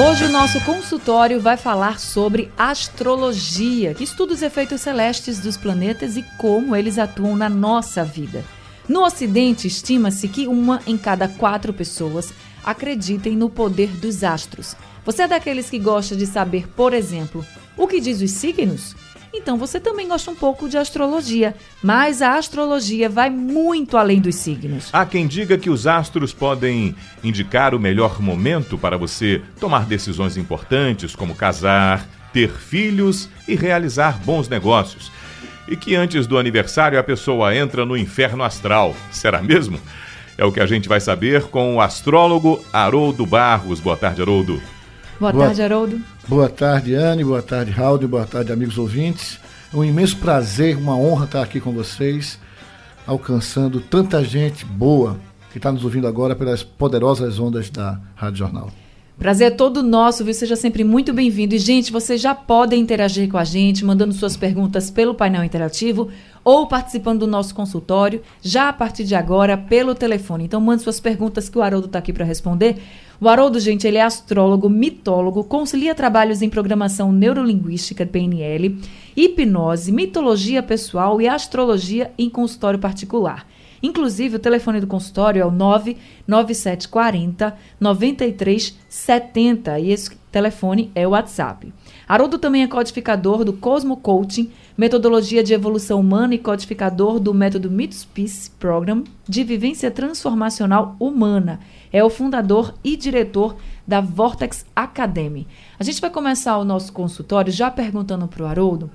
Hoje o nosso consultório vai falar sobre astrologia, que estuda os efeitos celestes dos planetas e como eles atuam na nossa vida. No Ocidente, estima-se que uma em cada quatro pessoas acreditem no poder dos astros. Você é daqueles que gosta de saber, por exemplo, o que diz os signos? Então você também gosta um pouco de astrologia, mas a astrologia vai muito além dos signos. Há quem diga que os astros podem indicar o melhor momento para você tomar decisões importantes, como casar, ter filhos e realizar bons negócios. E que antes do aniversário a pessoa entra no inferno astral. Será mesmo? É o que a gente vai saber com o astrólogo Haroldo Barros. Boa tarde, Haroldo. Boa, boa tarde, Haroldo. Boa tarde, Anne. Boa tarde, Raul. Boa tarde, amigos ouvintes. É um imenso prazer, uma honra estar aqui com vocês, alcançando tanta gente boa que está nos ouvindo agora pelas poderosas ondas da Rádio Jornal. Prazer é todo nosso, viu? Seja sempre muito bem-vindo. E, gente, vocês já podem interagir com a gente, mandando suas perguntas pelo painel interativo ou participando do nosso consultório, já a partir de agora, pelo telefone. Então, mande suas perguntas que o Haroldo está aqui para responder. O Haroldo, gente, ele é astrólogo, mitólogo, concilia trabalhos em programação neurolinguística, PNL, hipnose, mitologia pessoal e astrologia em consultório particular. Inclusive, o telefone do consultório é o 99740 9370 e esse telefone é o WhatsApp. Haroldo também é codificador do Cosmo Coaching, metodologia de evolução humana e codificador do método Mythos Peace Program de vivência transformacional humana. É o fundador e diretor da Vortex Academy. A gente vai começar o nosso consultório já perguntando para o Haroldo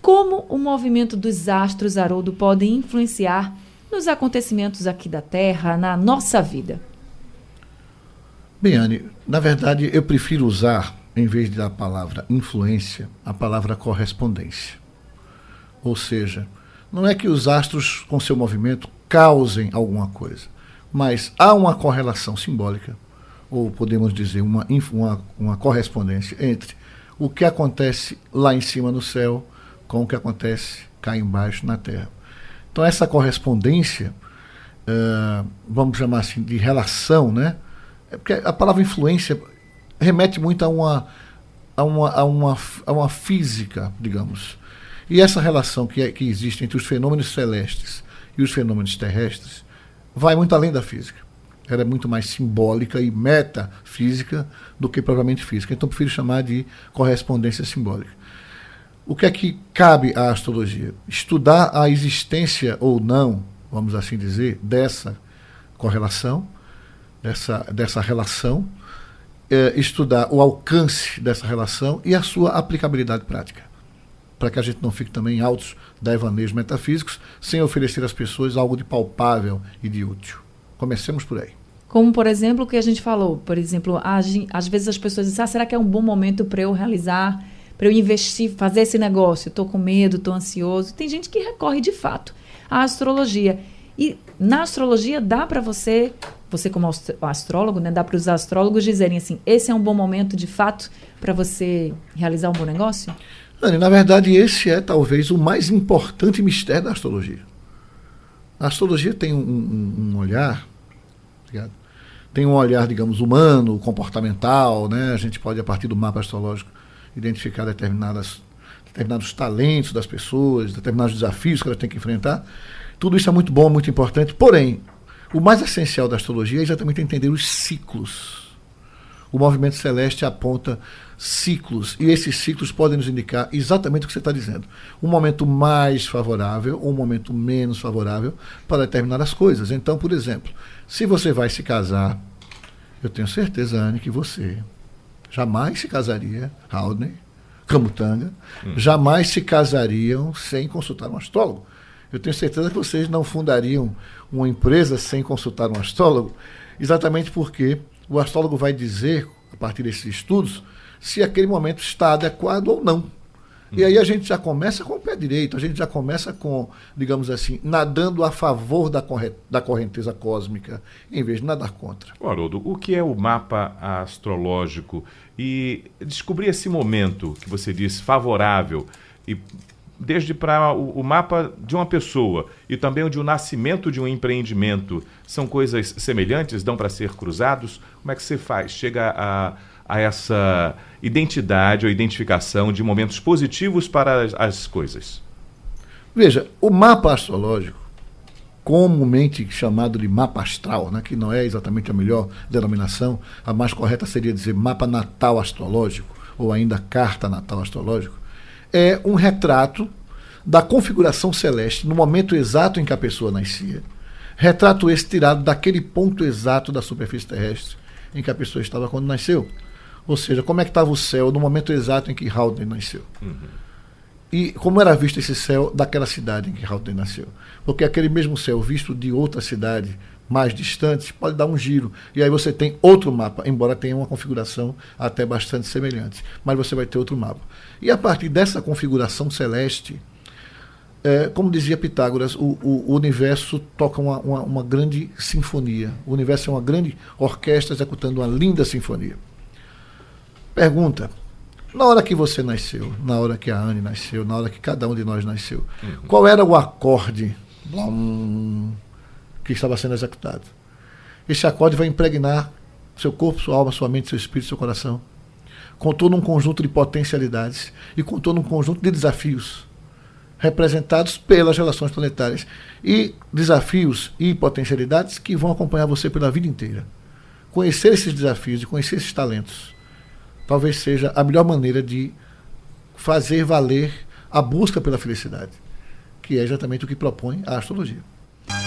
como o movimento dos astros, Haroldo, pode influenciar nos acontecimentos aqui da Terra, na nossa vida. Bem, Anne, na verdade eu prefiro usar em vez da palavra influência, a palavra correspondência. Ou seja, não é que os astros, com seu movimento, causem alguma coisa, mas há uma correlação simbólica, ou podemos dizer, uma, uma, uma correspondência entre o que acontece lá em cima no céu com o que acontece cá embaixo na Terra. Então, essa correspondência, uh, vamos chamar assim, de relação, né? É porque a palavra influência remete muito a uma, a uma, a uma, a uma física, digamos. E essa relação que, é, que existe entre os fenômenos celestes e os fenômenos terrestres vai muito além da física. Ela é muito mais simbólica e metafísica do que propriamente física. Então, prefiro chamar de correspondência simbólica. O que é que cabe à astrologia? Estudar a existência ou não, vamos assim dizer, dessa correlação, dessa, dessa relação, é, estudar o alcance dessa relação e a sua aplicabilidade prática. Para que a gente não fique também em altos devaneios metafísicos, sem oferecer às pessoas algo de palpável e de útil. Comecemos por aí. Como, por exemplo, o que a gente falou. Por exemplo, às vezes as pessoas dizem, ah, será que é um bom momento para eu realizar, para eu investir, fazer esse negócio? Estou com medo, estou ansioso. Tem gente que recorre, de fato, à astrologia. E na astrologia dá para você você como astrólogo, né, dá para os astrólogos dizerem assim, esse é um bom momento de fato para você realizar um bom negócio? Na verdade, esse é talvez o mais importante mistério da astrologia. A astrologia tem um, um, um olhar, tem um olhar, digamos, humano, comportamental, né? A gente pode, a partir do mapa astrológico, identificar determinadas, determinados talentos das pessoas, determinados desafios que elas têm que enfrentar. Tudo isso é muito bom, muito importante. Porém, o mais essencial da astrologia é exatamente entender os ciclos. O movimento celeste aponta ciclos, e esses ciclos podem nos indicar exatamente o que você está dizendo. Um momento mais favorável ou um momento menos favorável para determinadas coisas. Então, por exemplo, se você vai se casar, eu tenho certeza, Anne, que você jamais se casaria, Haldane, Camutanga, hum. jamais se casariam sem consultar um astrólogo. Eu tenho certeza que vocês não fundariam uma empresa sem consultar um astrólogo, exatamente porque o astrólogo vai dizer, a partir desses estudos, se aquele momento está adequado ou não. E aí a gente já começa com o pé direito, a gente já começa com, digamos assim, nadando a favor da, corre da correnteza cósmica, em vez de nadar contra. Haroldo, o que é o mapa astrológico? E descobrir esse momento que você disse favorável e desde para o, o, mapa de uma pessoa e também o de um nascimento de um empreendimento, são coisas semelhantes, dão para ser cruzados? Como é que você faz? Chega a, a essa identidade ou identificação de momentos positivos para as, as coisas? Veja, o mapa astrológico, comumente chamado de mapa astral, né, que não é exatamente a melhor denominação, a mais correta seria dizer mapa natal astrológico, ou ainda carta natal astrológico, é um retrato da configuração celeste no momento exato em que a pessoa nascia. Retrato esse tirado daquele ponto exato da superfície terrestre em que a pessoa estava quando nasceu. Ou seja, como é que estava o céu no momento exato em que Haldane nasceu. Uhum. E como era visto esse céu daquela cidade em que Haldane nasceu. Porque aquele mesmo céu visto de outra cidade mais distante pode dar um giro. E aí você tem outro mapa, embora tenha uma configuração até bastante semelhante. Mas você vai ter outro mapa. E a partir dessa configuração celeste, é, como dizia Pitágoras, o, o, o universo toca uma, uma, uma, grande sinfonia. O universo é uma grande orquestra executando uma linda sinfonia. Pergunta: na hora que você nasceu, na hora que a Anne nasceu, na hora que cada um de nós nasceu, uhum. qual era o acorde blum, que estava sendo executado? Esse acorde vai impregnar seu corpo, sua alma, sua mente, seu espírito, seu coração. Contou num conjunto de potencialidades e contou num conjunto de desafios representados pelas relações planetárias e desafios e potencialidades que vão acompanhar você pela vida inteira. Conhecer esses desafios e conhecer esses talentos talvez seja a melhor maneira de fazer valer a busca pela felicidade, que é exatamente o que propõe a astrologia.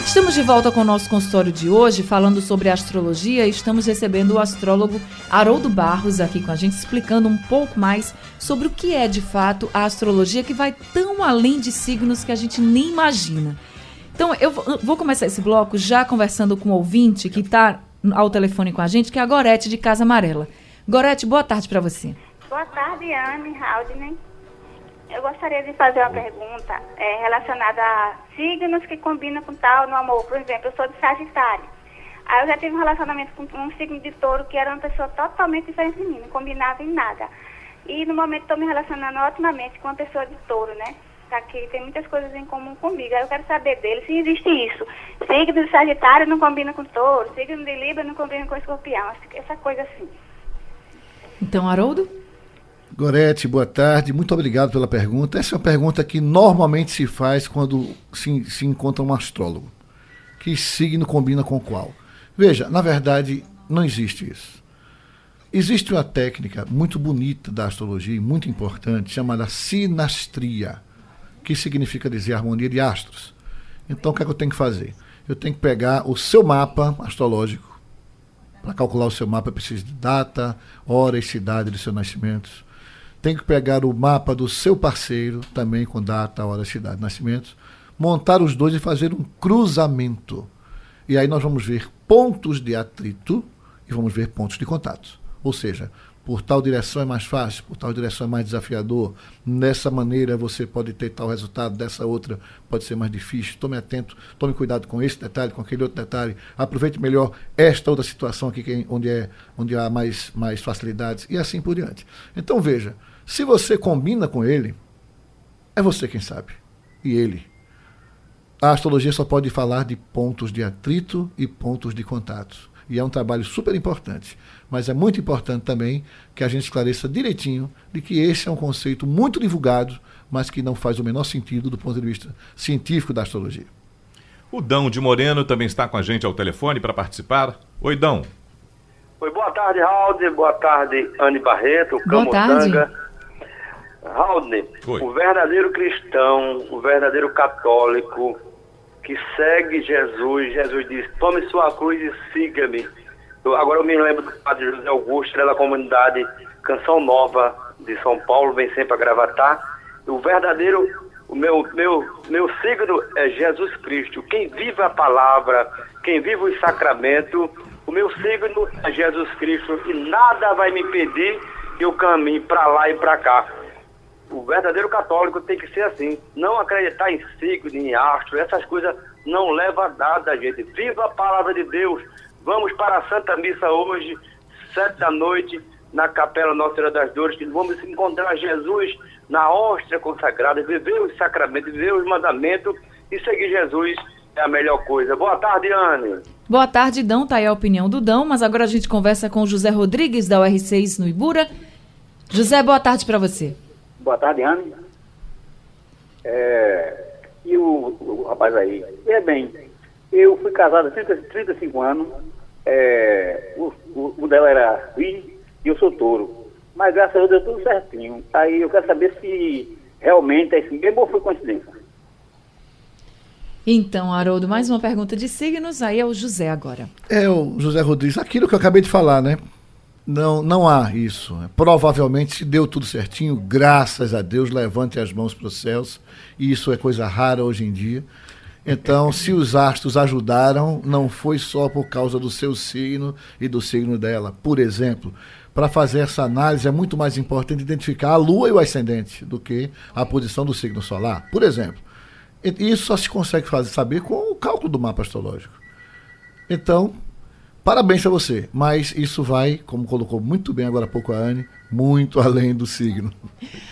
Estamos de volta com o nosso consultório de hoje, falando sobre astrologia, e estamos recebendo o astrólogo Haroldo Barros aqui com a gente, explicando um pouco mais sobre o que é de fato a astrologia, que vai tão além de signos que a gente nem imagina. Então, eu vou começar esse bloco já conversando com o ouvinte que está ao telefone com a gente, que é a Gorete de Casa Amarela. Gorete, boa tarde para você. Boa tarde, Anne Haldner. Eu gostaria de fazer uma pergunta é, relacionada a signos que combinam com tal no amor. Por exemplo, eu sou de Sagitário. Aí eu já tive um relacionamento com um signo de touro que era uma pessoa totalmente diferente de mim, não combinava em nada. E no momento estou me relacionando otimamente com uma pessoa de touro, né? Tá aqui tem muitas coisas em comum comigo. Aí eu quero saber dele se existe isso. Signo de Sagitário não combina com touro, signo de Libra não combina com escorpião. Essa coisa assim. Então, Haroldo? Gorete, boa tarde. Muito obrigado pela pergunta. Essa é uma pergunta que normalmente se faz quando se, se encontra um astrólogo. Que signo combina com qual? Veja, na verdade, não existe isso. Existe uma técnica muito bonita da astrologia, muito importante, chamada sinastria, que significa dizer harmonia de astros. Então, o que, é que eu tenho que fazer? Eu tenho que pegar o seu mapa astrológico. Para calcular o seu mapa, eu preciso de data, hora e cidade do seu nascimento tem que pegar o mapa do seu parceiro, também com data, hora, cidade, nascimento, montar os dois e fazer um cruzamento. E aí nós vamos ver pontos de atrito e vamos ver pontos de contato. Ou seja, por tal direção é mais fácil, por tal direção é mais desafiador. Nessa maneira você pode ter tal resultado, dessa outra pode ser mais difícil. Tome atento, tome cuidado com esse detalhe, com aquele outro detalhe. Aproveite melhor esta outra situação aqui é, onde, é, onde há mais, mais facilidades e assim por diante. Então veja, se você combina com ele, é você quem sabe. E ele. A astrologia só pode falar de pontos de atrito e pontos de contato. E é um trabalho super importante. Mas é muito importante também que a gente esclareça direitinho de que esse é um conceito muito divulgado, mas que não faz o menor sentido do ponto de vista científico da astrologia. O Dão de Moreno também está com a gente ao telefone para participar. Oi, Dão. Oi, boa tarde, Raul. Boa tarde, Anne Barreto, Boa tarde. Raul, o verdadeiro cristão, o verdadeiro católico que segue Jesus, Jesus diz: tome sua cruz e siga-me. agora eu me lembro do padre José Augusto, da comunidade Canção Nova de São Paulo, vem sempre a gravatar. O verdadeiro, o meu, meu, meu signo é Jesus Cristo. Quem vive a palavra, quem vive o sacramento, o meu signo é Jesus Cristo e nada vai me impedir que eu caminhe para lá e para cá. O verdadeiro católico tem que ser assim. Não acreditar em signo, em astro, essas coisas não levam a nada, gente. Viva a palavra de Deus. Vamos para a Santa Missa hoje, sete da noite, na Capela Nossa Senhora das Dores, que vamos encontrar Jesus na hóstia consagrada, viver os sacramentos, viver os mandamentos e seguir Jesus é a melhor coisa. Boa tarde, Anne. Boa tarde, Dão. Tá aí a opinião do Dão, mas agora a gente conversa com José Rodrigues, da UR6 no Ibura. José, boa tarde para você. Boa tarde, Anne. É, e o, o, rapaz aí? É bem, eu fui casado há 30, 35 anos, é, o, o, o, dela era filho e eu sou touro. Mas graças a Deus deu tudo certinho. Aí eu quero saber se realmente é isso mesmo ou foi coincidência. Então, Haroldo, mais uma pergunta de signos, aí é o José agora. É o José Rodrigues, aquilo que eu acabei de falar, né? Não, não há isso. Provavelmente se deu tudo certinho, graças a Deus, levante as mãos para os céus, e isso é coisa rara hoje em dia. Então, se os astros ajudaram, não foi só por causa do seu signo e do signo dela. Por exemplo, para fazer essa análise é muito mais importante identificar a lua e o ascendente do que a posição do signo solar. Por exemplo, isso só se consegue fazer, saber com o cálculo do mapa astrológico. Então, parabéns a você, mas isso vai, como colocou muito bem agora há pouco a Anne, muito além do signo.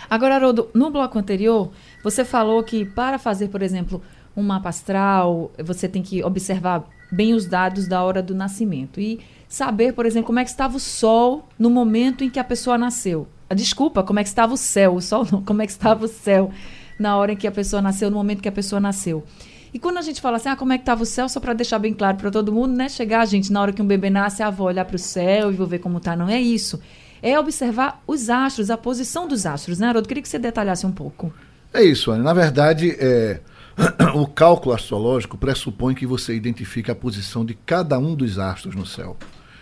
Agora, Haroldo, no bloco anterior, você falou que para fazer, por exemplo, um mapa astral, você tem que observar bem os dados da hora do nascimento e saber, por exemplo, como é que estava o sol no momento em que a pessoa nasceu. Desculpa, como é que estava o céu, o sol não, como é que estava o céu na hora em que a pessoa nasceu, no momento que a pessoa nasceu. E quando a gente fala assim, ah, como é que estava o céu, só para deixar bem claro para todo mundo, né? Chegar, gente, na hora que um bebê nasce, ah, vou olhar para o céu e vou ver como tá. Não é isso. É observar os astros, a posição dos astros, né, Haroldo? Queria que você detalhasse um pouco. É isso, Ana. Na verdade, é, o cálculo astrológico pressupõe que você identifique a posição de cada um dos astros no céu.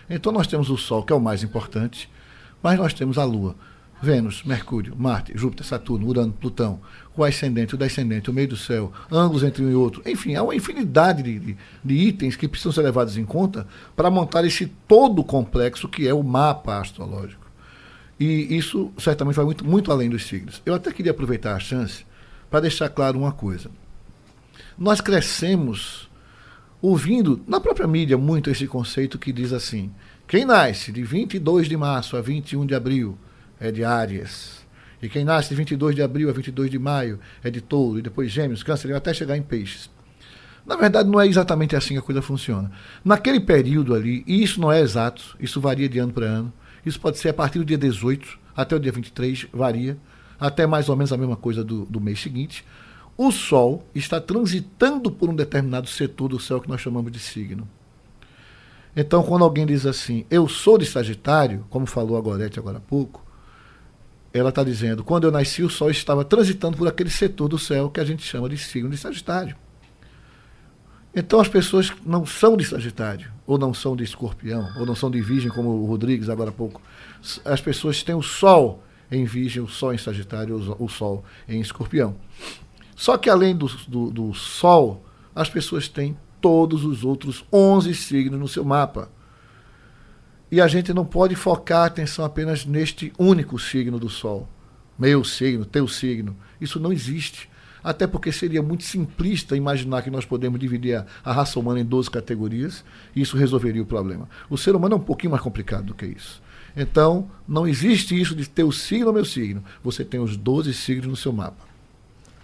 Então nós temos o Sol, que é o mais importante, mas nós temos a Lua. Vênus, Mercúrio, Marte, Júpiter, Saturno, Urano, Plutão, o ascendente, o descendente, o meio do céu, ângulos entre um e outro. Enfim, há uma infinidade de, de, de itens que precisam ser levados em conta para montar esse todo complexo que é o mapa astrológico. E isso certamente vai muito, muito além dos signos. Eu até queria aproveitar a chance para deixar claro uma coisa. Nós crescemos ouvindo na própria mídia muito esse conceito que diz assim: quem nasce de 22 de março a 21 de abril é de Áries. E quem nasce de 22 de abril a 22 de maio é de touro, e depois gêmeos, câncer, até chegar em peixes. Na verdade, não é exatamente assim que a coisa funciona. Naquele período ali, e isso não é exato, isso varia de ano para ano, isso pode ser a partir do dia 18 até o dia 23, varia, até mais ou menos a mesma coisa do, do mês seguinte. O Sol está transitando por um determinado setor do céu que nós chamamos de signo. Então, quando alguém diz assim, eu sou de Sagitário, como falou a Gorete agora há pouco, ela está dizendo: quando eu nasci, o Sol estava transitando por aquele setor do céu que a gente chama de signo de Sagitário. Então as pessoas não são de Sagitário, ou não são de Escorpião, ou não são de Virgem, como o Rodrigues agora há pouco. As pessoas têm o Sol em Virgem, o Sol em Sagitário, o Sol em Escorpião. Só que além do, do, do Sol, as pessoas têm todos os outros 11 signos no seu mapa. E a gente não pode focar a atenção apenas neste único signo do Sol. Meu signo, teu signo. Isso não existe. Até porque seria muito simplista imaginar que nós podemos dividir a, a raça humana em 12 categorias e isso resolveria o problema. O ser humano é um pouquinho mais complicado do que isso. Então, não existe isso de teu signo ou meu signo. Você tem os 12 signos no seu mapa.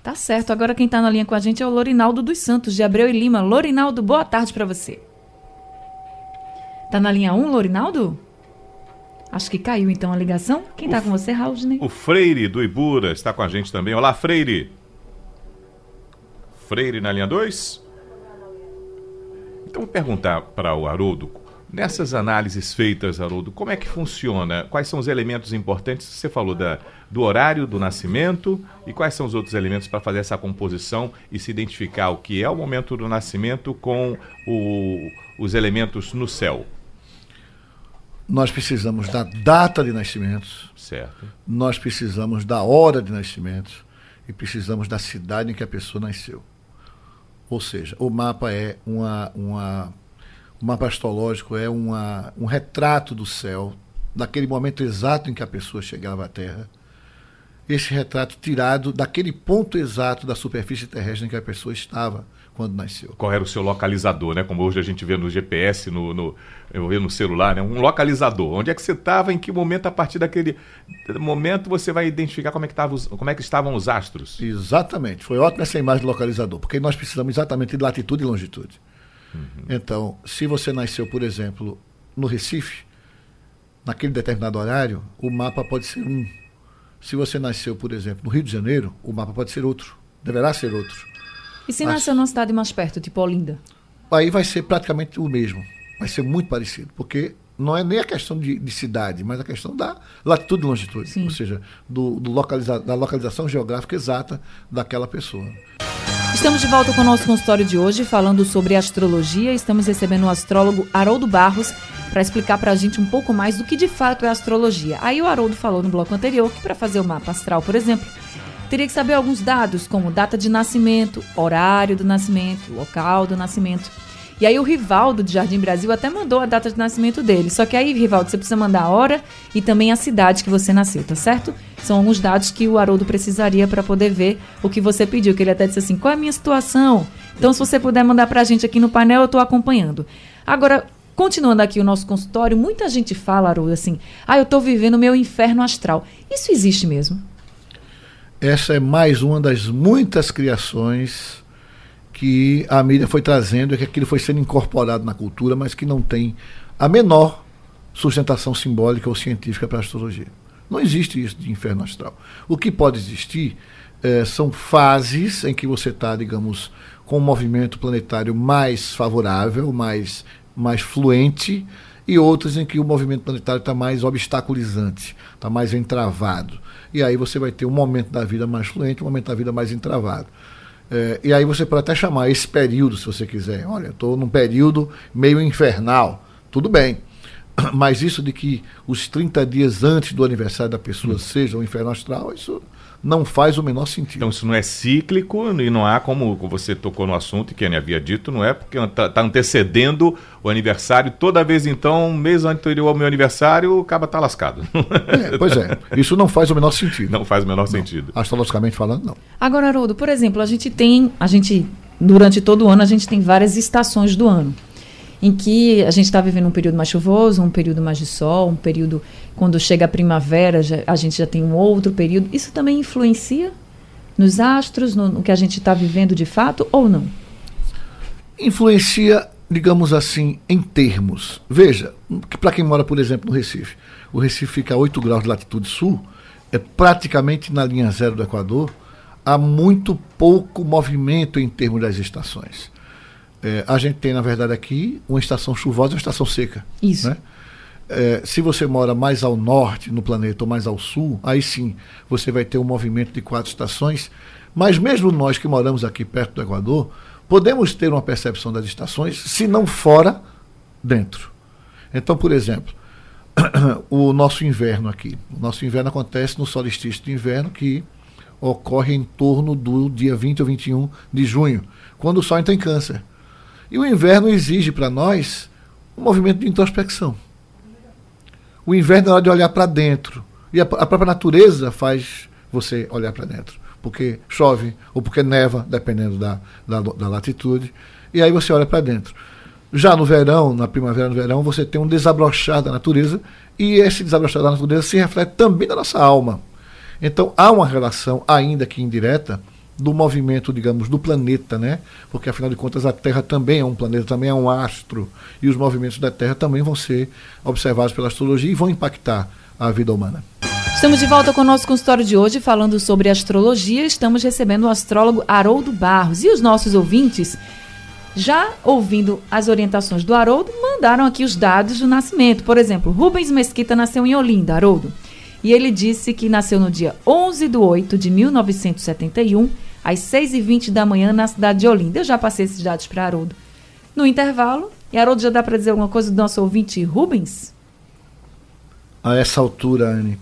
Tá certo. Agora quem está na linha com a gente é o Lorinaldo dos Santos, de Abreu e Lima. Lorinaldo, boa tarde para você. Tá na linha 1, Lorinaldo? Acho que caiu então a ligação. Quem está com você, Raudney? O Freire do Ibura está com a gente também. Olá, Freire. Freire na linha 2? Então vou perguntar para o Haroldo, nessas análises feitas, Haroldo, como é que funciona? Quais são os elementos importantes? Você falou da, do horário do nascimento e quais são os outros elementos para fazer essa composição e se identificar o que é o momento do nascimento com o, os elementos no céu? Nós precisamos da data de nascimento. Certo. Nós precisamos da hora de nascimento e precisamos da cidade em que a pessoa nasceu. Ou seja, o mapa é uma, uma o mapa astrológico é uma, um retrato do céu, daquele momento exato em que a pessoa chegava à Terra. esse retrato tirado daquele ponto exato da superfície terrestre em que a pessoa estava quando nasceu. Qual era o seu localizador, né? Como hoje a gente vê no GPS, no, no, eu no celular, né? Um localizador. Onde é que você estava, em que momento, a partir daquele momento, você vai identificar como é que, tava, como é que estavam os astros. Exatamente. Foi ótima essa imagem do localizador, porque nós precisamos exatamente de latitude e longitude. Uhum. Então, se você nasceu, por exemplo, no Recife, naquele determinado horário, o mapa pode ser um. Se você nasceu, por exemplo, no Rio de Janeiro, o mapa pode ser outro. Deverá ser outro. E se Mas, nasceu numa cidade mais perto, tipo Olinda? Aí vai ser praticamente o mesmo. Vai ser muito parecido. Porque não é nem a questão de, de cidade, mas a questão da latitude e longitude. Sim. Ou seja, do, do localiza, da localização geográfica exata daquela pessoa. Estamos de volta com o nosso consultório de hoje, falando sobre astrologia. Estamos recebendo o astrólogo Haroldo Barros para explicar para a gente um pouco mais do que de fato é astrologia. Aí o Haroldo falou no bloco anterior que para fazer o mapa astral, por exemplo, teria que saber alguns dados, como data de nascimento, horário do nascimento, local do nascimento. E aí o Rivaldo de Jardim Brasil até mandou a data de nascimento dele. Só que aí, Rivaldo, você precisa mandar a hora e também a cidade que você nasceu, tá certo? São alguns dados que o Haroldo precisaria para poder ver o que você pediu. Que ele até disse assim: qual é a minha situação? Então, se você puder mandar para a gente aqui no painel, eu estou acompanhando. Agora, continuando aqui o nosso consultório, muita gente fala, Haroldo, assim: ah, eu estou vivendo o meu inferno astral. Isso existe mesmo? Essa é mais uma das muitas criações que a mídia foi trazendo, que aquilo foi sendo incorporado na cultura, mas que não tem a menor sustentação simbólica ou científica para a astrologia. Não existe isso de inferno astral. O que pode existir é, são fases em que você está, digamos, com um movimento planetário mais favorável, mais, mais fluente, e outras em que o movimento planetário está mais obstaculizante, está mais entravado. E aí você vai ter um momento da vida mais fluente, um momento da vida mais entravado. É, e aí você pode até chamar esse período, se você quiser. Olha, estou num período meio infernal. Tudo bem. Mas isso de que os 30 dias antes do aniversário da pessoa hum. seja o inferno astral, isso não faz o menor sentido. Então isso não é cíclico e não há como você tocou no assunto e quem havia dito, não é porque está tá antecedendo o aniversário toda vez então, mês anterior ao meu aniversário, o caba está lascado. É, pois é, isso não faz o menor sentido. Não faz o menor não. sentido. Astrologicamente falando, não. Agora, Haroldo, por exemplo, a gente tem, a gente durante todo o ano a gente tem várias estações do ano em que a gente está vivendo um período mais chuvoso, um período mais de sol, um período quando chega a primavera, já, a gente já tem um outro período. Isso também influencia nos astros, no, no que a gente está vivendo de fato ou não? Influencia, digamos assim, em termos. Veja, que para quem mora, por exemplo, no Recife, o Recife fica a 8 graus de latitude sul, é praticamente na linha zero do Equador, há muito pouco movimento em termos das estações. É, a gente tem, na verdade, aqui uma estação chuvosa e uma estação seca. Isso. Né? É, se você mora mais ao norte no planeta ou mais ao sul, aí sim você vai ter um movimento de quatro estações. Mas mesmo nós que moramos aqui perto do Equador, podemos ter uma percepção das estações, se não fora, dentro. Então, por exemplo, o nosso inverno aqui. O nosso inverno acontece no solstício de inverno, que ocorre em torno do dia 20 ou 21 de junho, quando o Sol entra em câncer. E o inverno exige para nós um movimento de introspecção. O inverno é hora de olhar para dentro. E a, própria natureza faz você olhar para dentro. Porque chove ou porque neva, dependendo da, da, da latitude. E aí você olha para dentro. Já no verão, na primavera, no verão, você tem um desabrochar da natureza. E esse desabrochar da natureza se reflete também na nossa alma. Então há uma relação, ainda que indireta, do movimento, digamos, do planeta, né? Porque afinal de contas a Terra também é um planeta, também é um astro, e os movimentos da Terra também vão ser observados pela astrologia e vão impactar a vida humana. Estamos de volta com o nosso consultório de hoje falando sobre astrologia. Estamos recebendo o astrólogo Haroldo Barros e os nossos ouvintes já ouvindo as orientações do Haroldo, mandaram aqui os dados do nascimento. Por exemplo, Rubens Mesquita nasceu em Olinda, Haroldo. E ele disse que nasceu no dia 11 de 8 de 1971 às 6h20 da manhã, na cidade de Olinda. Eu já passei esses dados para Haroldo. No intervalo, e Haroldo já dá para dizer alguma coisa do nosso ouvinte Rubens? A essa altura, Anne,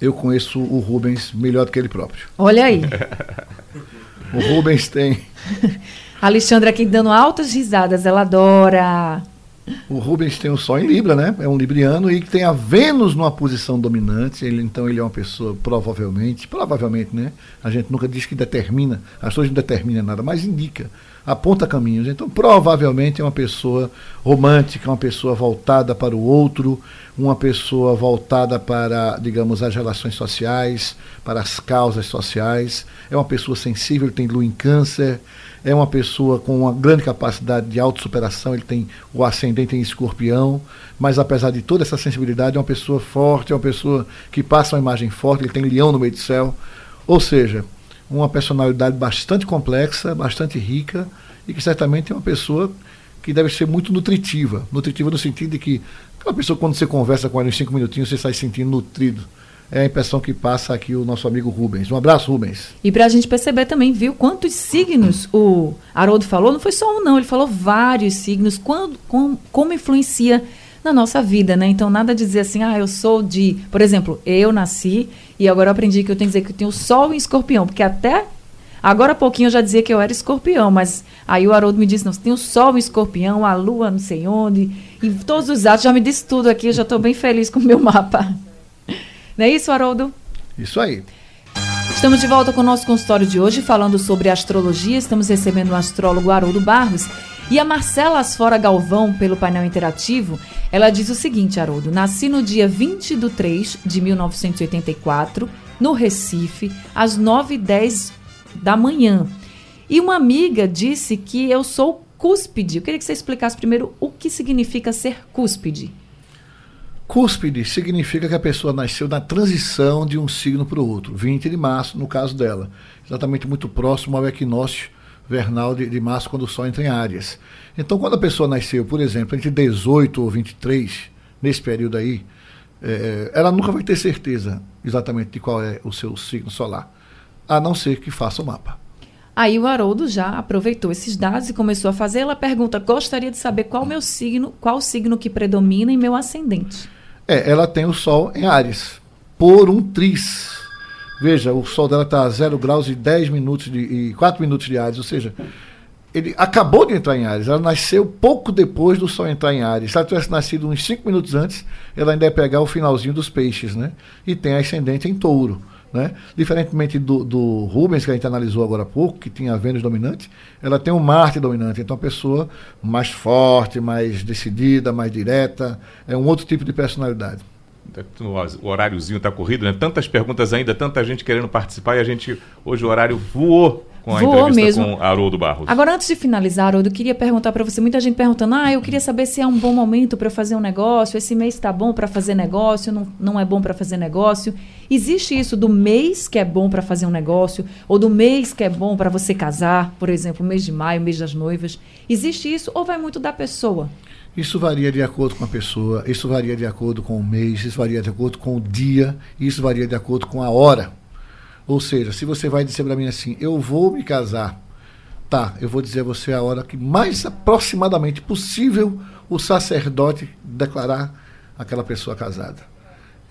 eu conheço o Rubens melhor do que ele próprio. Olha aí. o Rubens tem. Alexandra aqui dando altas risadas, ela adora. O Rubens tem o Sol em Libra, né? É um libriano e tem a Vênus numa posição dominante. Ele, então ele é uma pessoa, provavelmente, provavelmente, né? A gente nunca diz que determina, as pessoas não determinam nada, mas indica, aponta caminhos. Então, provavelmente é uma pessoa romântica, uma pessoa voltada para o outro, uma pessoa voltada para, digamos, as relações sociais, para as causas sociais. É uma pessoa sensível, tem lua em câncer é uma pessoa com uma grande capacidade de autossuperação, ele tem o ascendente em escorpião, mas apesar de toda essa sensibilidade, é uma pessoa forte, é uma pessoa que passa uma imagem forte, ele tem leão no meio do céu. Ou seja, uma personalidade bastante complexa, bastante rica e que certamente é uma pessoa que deve ser muito nutritiva. Nutritiva no sentido de que aquela pessoa, quando você conversa com ela em cinco minutinhos, você sai sentindo nutrido é a impressão que passa aqui o nosso amigo Rubens. Um abraço, Rubens. E para a gente perceber também, viu, quantos signos o Haroldo falou, não foi só um não, ele falou vários signos, quando, com, como influencia na nossa vida, né? Então, nada dizer assim, ah, eu sou de... Por exemplo, eu nasci e agora eu aprendi que eu tenho que dizer que eu tenho sol em escorpião, porque até agora há pouquinho eu já dizia que eu era escorpião, mas aí o Haroldo me disse, não, você tem o sol em escorpião, a lua não sei onde, e todos os atos, já me disse tudo aqui, eu já estou bem feliz com o meu mapa. Não é isso, Haroldo? Isso aí. Estamos de volta com o nosso consultório de hoje, falando sobre astrologia. Estamos recebendo o astrólogo Haroldo Barros. E a Marcela Asfora Galvão, pelo painel interativo, ela diz o seguinte, Haroldo. Nasci no dia 20 de 3 de 1984, no Recife, às 9h10 da manhã. E uma amiga disse que eu sou cúspide. Eu queria que você explicasse primeiro o que significa ser cúspide. Cúspide significa que a pessoa nasceu na transição de um signo para o outro, 20 de março, no caso dela, exatamente muito próximo ao equinócio vernal de, de março, quando o Sol entra em áreas. Então, quando a pessoa nasceu, por exemplo, entre 18 ou 23, nesse período aí, é, ela nunca vai ter certeza exatamente de qual é o seu signo solar, a não ser que faça o mapa. Aí o Haroldo já aproveitou esses dados e começou a fazer. Ela pergunta: gostaria de saber qual meu signo, qual o signo que predomina em meu ascendente. É, ela tem o Sol em Ares, por um tris. Veja, o Sol dela está a 0 graus e 10 minutos de, e 4 minutos de Ares, ou seja, ele acabou de entrar em Ares. Ela nasceu pouco depois do Sol entrar em Ares. Se ela tivesse nascido uns 5 minutos antes, ela ainda ia pegar o finalzinho dos peixes, né? E tem ascendente em touro. Né? Diferentemente do, do, Rubens, que a gente analisou agora há pouco, que tinha a Vênus dominante, ela tem o Marte dominante. Então, a pessoa mais forte, mais decidida, mais direta, é um outro tipo de personalidade. O horáriozinho está corrido, né? Tantas perguntas ainda, tanta gente querendo participar e a gente, hoje o horário voou com a Voou entrevista mesmo. com Haroldo Barros. Agora, antes de finalizar, Haroldo, eu queria perguntar para você, muita gente perguntando, ah, eu queria saber se é um bom momento para fazer um negócio, esse mês está bom para fazer negócio, não, não é bom para fazer negócio. Existe isso do mês que é bom para fazer um negócio, ou do mês que é bom para você casar, por exemplo, mês de maio, mês das noivas. Existe isso ou vai muito da pessoa? Isso varia de acordo com a pessoa, isso varia de acordo com o mês, isso varia de acordo com o dia, isso varia de acordo com a hora. Ou seja, se você vai dizer para mim assim, eu vou me casar, tá, eu vou dizer a você a hora que mais aproximadamente possível o sacerdote declarar aquela pessoa casada.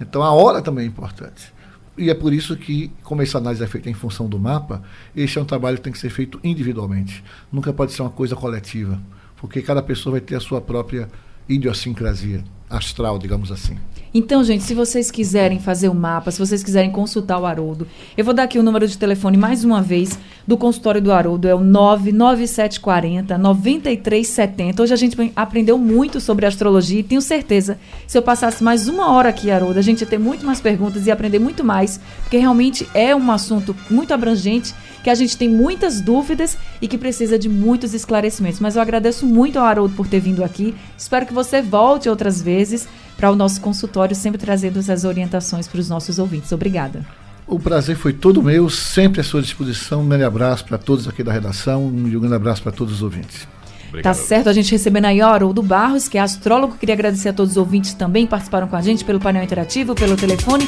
Então a hora também é importante. E é por isso que, como essa análise é feita em função do mapa, este é um trabalho que tem que ser feito individualmente. Nunca pode ser uma coisa coletiva, porque cada pessoa vai ter a sua própria idiosincrasia astral, digamos assim. Então, gente, se vocês quiserem fazer o mapa, se vocês quiserem consultar o Haroldo, eu vou dar aqui o número de telefone mais uma vez do consultório do Haroldo, é o 99740 9370. Hoje a gente aprendeu muito sobre astrologia e tenho certeza, se eu passasse mais uma hora aqui, Haroldo, a gente ia ter muito mais perguntas e aprender muito mais, porque realmente é um assunto muito abrangente, que a gente tem muitas dúvidas e que precisa de muitos esclarecimentos. Mas eu agradeço muito ao Haroldo por ter vindo aqui. Espero que você volte outras vezes para o nosso consultório, sempre trazendo essas orientações para os nossos ouvintes. Obrigada. O prazer foi todo meu, sempre à sua disposição. Um grande abraço para todos aqui da redação e um grande abraço para todos os ouvintes. Obrigado. Tá certo, a gente recebendo aí Haroldo Barros, que é astrólogo. Queria agradecer a todos os ouvintes que também participaram com a gente pelo painel interativo, pelo telefone.